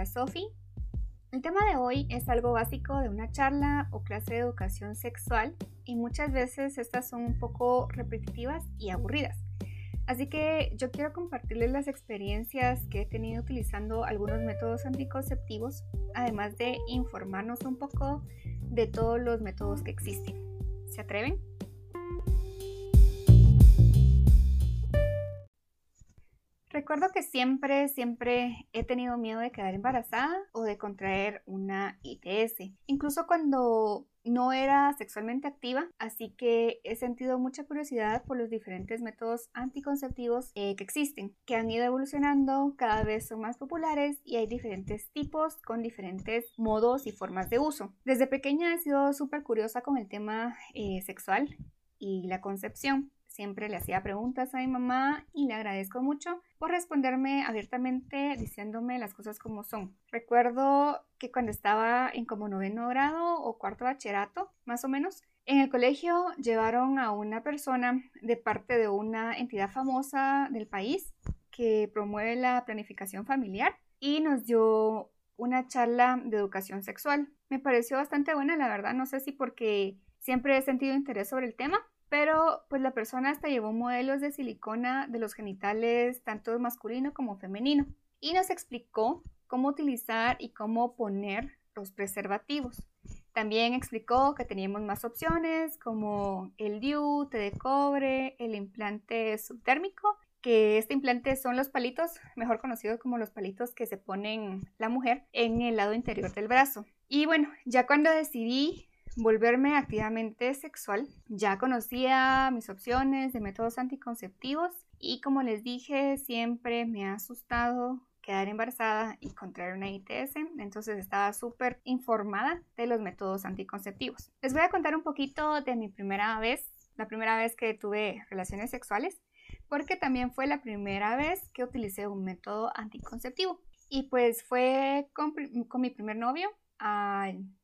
Hola Sofi. El tema de hoy es algo básico de una charla o clase de educación sexual y muchas veces estas son un poco repetitivas y aburridas. Así que yo quiero compartirles las experiencias que he tenido utilizando algunos métodos anticonceptivos, además de informarnos un poco de todos los métodos que existen. ¿Se atreven? Recuerdo que siempre, siempre he tenido miedo de quedar embarazada o de contraer una ITS, incluso cuando no era sexualmente activa, así que he sentido mucha curiosidad por los diferentes métodos anticonceptivos eh, que existen, que han ido evolucionando, cada vez son más populares y hay diferentes tipos con diferentes modos y formas de uso. Desde pequeña he sido súper curiosa con el tema eh, sexual y la concepción. Siempre le hacía preguntas a mi mamá y le agradezco mucho por responderme abiertamente diciéndome las cosas como son. Recuerdo que cuando estaba en como noveno grado o cuarto bachillerato, más o menos, en el colegio llevaron a una persona de parte de una entidad famosa del país que promueve la planificación familiar y nos dio una charla de educación sexual. Me pareció bastante buena, la verdad, no sé si porque siempre he sentido interés sobre el tema pero pues la persona hasta llevó modelos de silicona de los genitales tanto masculino como femenino y nos explicó cómo utilizar y cómo poner los preservativos. También explicó que teníamos más opciones como el DIU, de cobre, el implante subtérmico, que este implante son los palitos, mejor conocidos como los palitos que se ponen la mujer en el lado interior del brazo. Y bueno, ya cuando decidí volverme activamente sexual. Ya conocía mis opciones de métodos anticonceptivos y como les dije, siempre me ha asustado quedar embarazada y contraer una ITS, entonces estaba súper informada de los métodos anticonceptivos. Les voy a contar un poquito de mi primera vez, la primera vez que tuve relaciones sexuales, porque también fue la primera vez que utilicé un método anticonceptivo. Y pues fue con, con mi primer novio,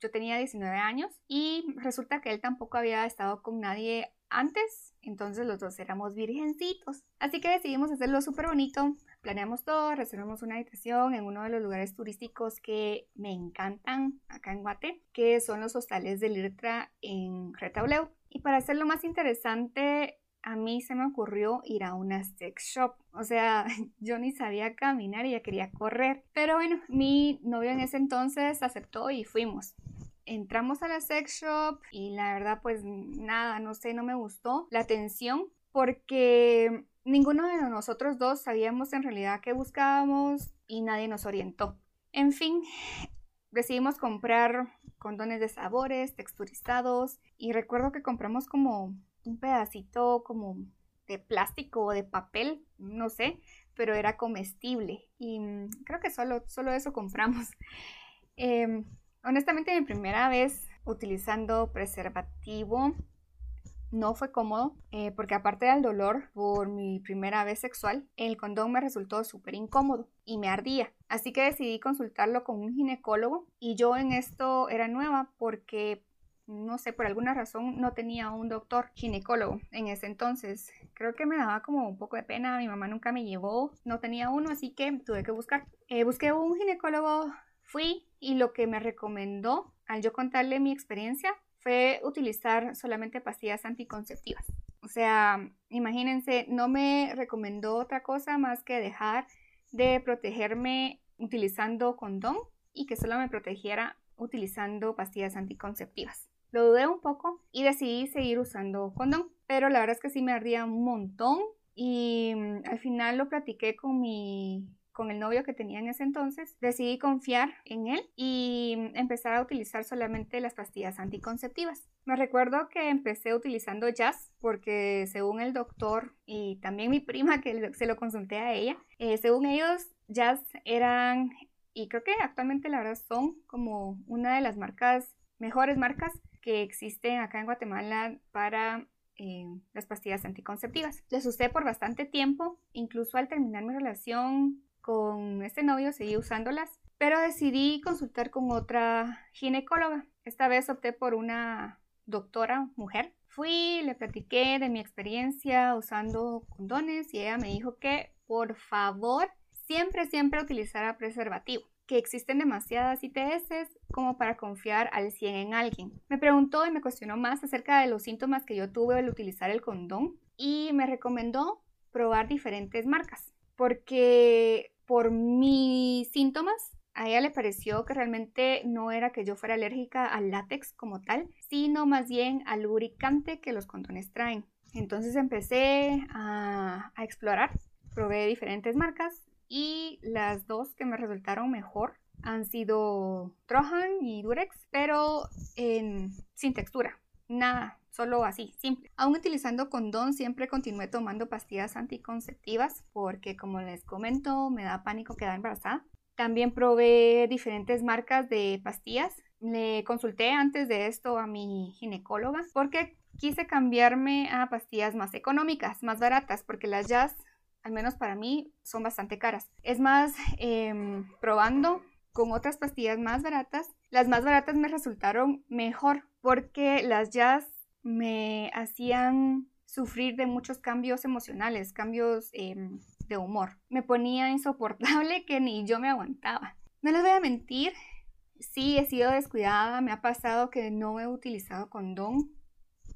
yo tenía 19 años y resulta que él tampoco había estado con nadie antes, entonces los dos éramos virgencitos. Así que decidimos hacerlo súper bonito, planeamos todo, reservamos una habitación en uno de los lugares turísticos que me encantan acá en Guate, que son los hostales de Lirtra en Retauleu. Y para hacerlo más interesante, a mí se me ocurrió ir a una sex shop. O sea, yo ni sabía caminar y ya quería correr. Pero bueno, mi novio en ese entonces aceptó y fuimos. Entramos a la sex shop y la verdad pues nada, no sé, no me gustó la atención porque ninguno de nosotros dos sabíamos en realidad qué buscábamos y nadie nos orientó. En fin, decidimos comprar condones de sabores, texturizados y recuerdo que compramos como un pedacito como de plástico o de papel, no sé, pero era comestible y mm, creo que solo, solo eso compramos. Em, honestamente mi primera vez utilizando preservativo no fue cómodo eh, porque aparte del dolor por mi primera vez sexual, el condón me resultó súper incómodo y me ardía. Así que decidí consultarlo con un ginecólogo y yo en esto era nueva porque no sé, por alguna razón no tenía un doctor ginecólogo en ese entonces. Creo que me daba como un poco de pena, mi mamá nunca me llevó, no tenía uno, así que tuve que buscar. Eh, busqué un ginecólogo, fui y lo que me recomendó al yo contarle mi experiencia fue utilizar solamente pastillas anticonceptivas. O sea, imagínense, no me recomendó otra cosa más que dejar de protegerme utilizando condón y que solo me protegiera utilizando pastillas anticonceptivas. Lo dudé un poco y decidí seguir usando condón, pero la verdad es que sí me ardía un montón y mm, al final lo platiqué con mi con el novio que tenía en ese entonces, decidí confiar en él y mm, empezar a utilizar solamente las pastillas anticonceptivas. Me recuerdo que empecé utilizando jazz porque según el doctor y también mi prima que se lo consulté a ella, eh, según ellos jazz eran y creo que actualmente la verdad son como una de las marcas mejores marcas que existen acá en Guatemala para eh, las pastillas anticonceptivas. Las usé por bastante tiempo, incluso al terminar mi relación con este novio seguí usándolas, pero decidí consultar con otra ginecóloga. Esta vez opté por una doctora mujer. Fui, le platiqué de mi experiencia usando condones y ella me dijo que por favor siempre, siempre utilizara preservativo existen demasiadas ITS como para confiar al 100 en alguien. Me preguntó y me cuestionó más acerca de los síntomas que yo tuve al utilizar el condón y me recomendó probar diferentes marcas porque por mis síntomas a ella le pareció que realmente no era que yo fuera alérgica al látex como tal, sino más bien al lubricante que los condones traen. Entonces empecé a, a explorar, probé diferentes marcas y las dos que me resultaron mejor han sido Trojan y Durex, pero sin textura, nada, solo así, simple. Aún utilizando condón, siempre continué tomando pastillas anticonceptivas porque, como les comento, me da pánico quedar embarazada. También probé diferentes marcas de pastillas. Le consulté antes de esto a mi ginecóloga porque quise cambiarme a pastillas más económicas, más baratas, porque las jazz, al menos para mí, son bastante caras. Es más, em, probando con otras pastillas más baratas, las más baratas me resultaron mejor porque las jazz me hacían sufrir de muchos cambios emocionales, cambios em, de humor. Me ponía insoportable que ni yo me aguantaba. No les voy a mentir, sí he sido descuidada, me ha pasado que no he utilizado condón,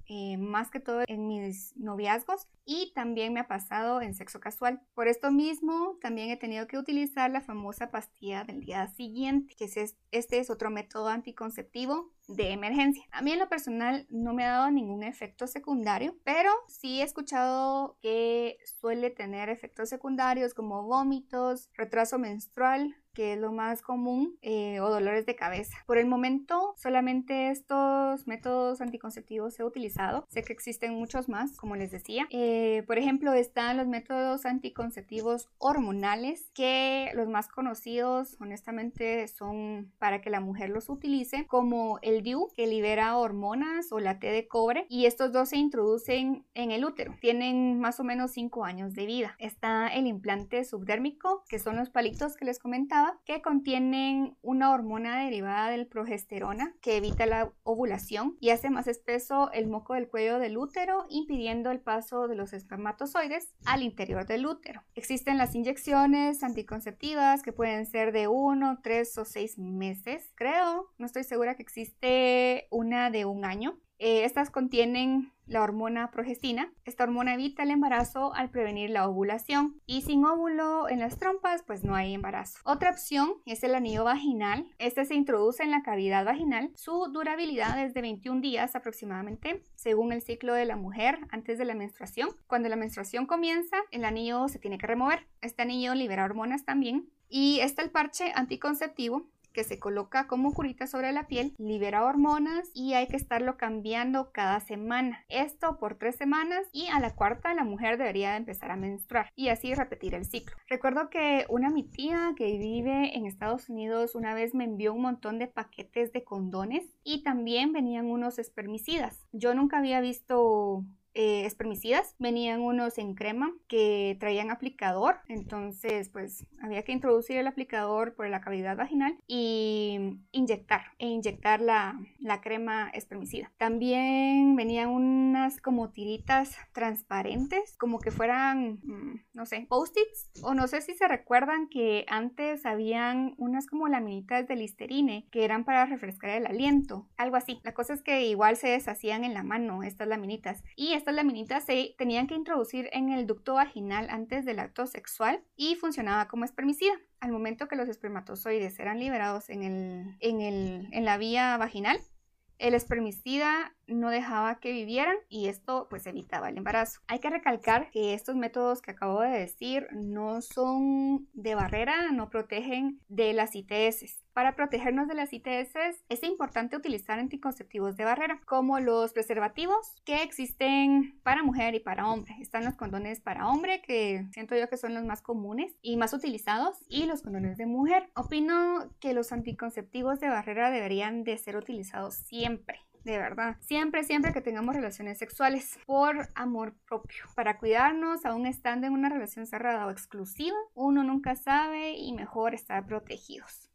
eh, más que todo en mis noviazgos y también me ha pasado en sexo casual. Por esto mismo, también he tenido que utilizar la famosa pastilla del día siguiente, que es, este es otro método anticonceptivo de emergencia. A mí en lo personal no me ha dado ningún efecto secundario, pero sí he escuchado que suele tener efectos secundarios como vómitos, retraso menstrual, que es lo más común, eh, o dolores de cabeza. Por el momento, solamente estos métodos anticonceptivos he utilizado. Sé que existen muchos más, como les decía. Eh, por ejemplo, están los métodos anticonceptivos hormonales, que los más conocidos, honestamente, son para que la mujer los utilice, como el DIU, que libera hormonas, o la T de cobre, y estos dos se introducen en el útero. Tienen más o menos 5 años de vida. Está el implante subdérmico, que son los palitos que les comentaba que contienen una hormona derivada del progesterona que evita la ovulación y hace más espeso el moco del cuello del útero, impidiendo el paso de los espermatozoides al interior del útero. Existen las inyecciones anticonceptivas que pueden ser de 1, 3 o 6 meses, creo. No estoy segura que existe una de un año. Eh, estas contienen la hormona progestina. Esta hormona evita el embarazo al prevenir la ovulación y sin óvulo en las trompas pues no hay embarazo. Otra opción es el anillo vaginal. Este se introduce en la cavidad vaginal. Su durabilidad es de 21 días aproximadamente según el ciclo de la mujer antes de la menstruación. Cuando la menstruación comienza el anillo se tiene que remover. Este anillo libera hormonas también. Y está el parche anticonceptivo que se coloca como curita sobre la piel, libera hormonas y hay que estarlo cambiando cada semana. Esto por tres semanas y a la cuarta la mujer debería empezar a menstruar y así repetir el ciclo. Recuerdo que una mi tía que vive en Estados Unidos una vez me envió un montón de paquetes de condones y también venían unos espermicidas. Yo nunca había visto eh, espermicidas. Venían unos en crema que traían aplicador, entonces pues había que introducir el aplicador por la cavidad vaginal y inyectar e inyectar la, la crema espermicida. También venían unas como tiritas transparentes, como que fueran, mm, no sé, post-its o no sé si se recuerdan que antes habían unas como laminitas de listerine que eran para refrescar el aliento, algo así. La cosa es que igual se deshacían en la mano estas laminitas y estas laminitas se tenían que introducir en el ducto vaginal antes del acto sexual y funcionaba como espermicida. Al momento que los espermatozoides eran liberados en, el, en, el, en la vía vaginal, el espermicida no dejaba que vivieran y esto pues evitaba el embarazo. Hay que recalcar que estos métodos que acabo de decir no son de barrera, no protegen de las ITS. Para protegernos de las ITS es importante utilizar anticonceptivos de barrera, como los preservativos que existen para mujer y para hombre. Están los condones para hombre, que siento yo que son los más comunes y más utilizados, y los condones de mujer. Opino que los anticonceptivos de barrera deberían de ser utilizados siempre de verdad. Siempre, siempre que tengamos relaciones sexuales por amor propio, para cuidarnos, aún estando en una relación cerrada o exclusiva, uno nunca sabe y mejor estar protegidos.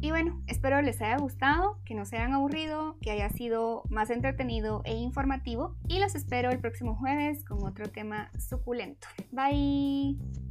Y bueno, espero les haya gustado, que no se hayan aburrido, que haya sido más entretenido e informativo. Y los espero el próximo jueves con otro tema suculento. Bye.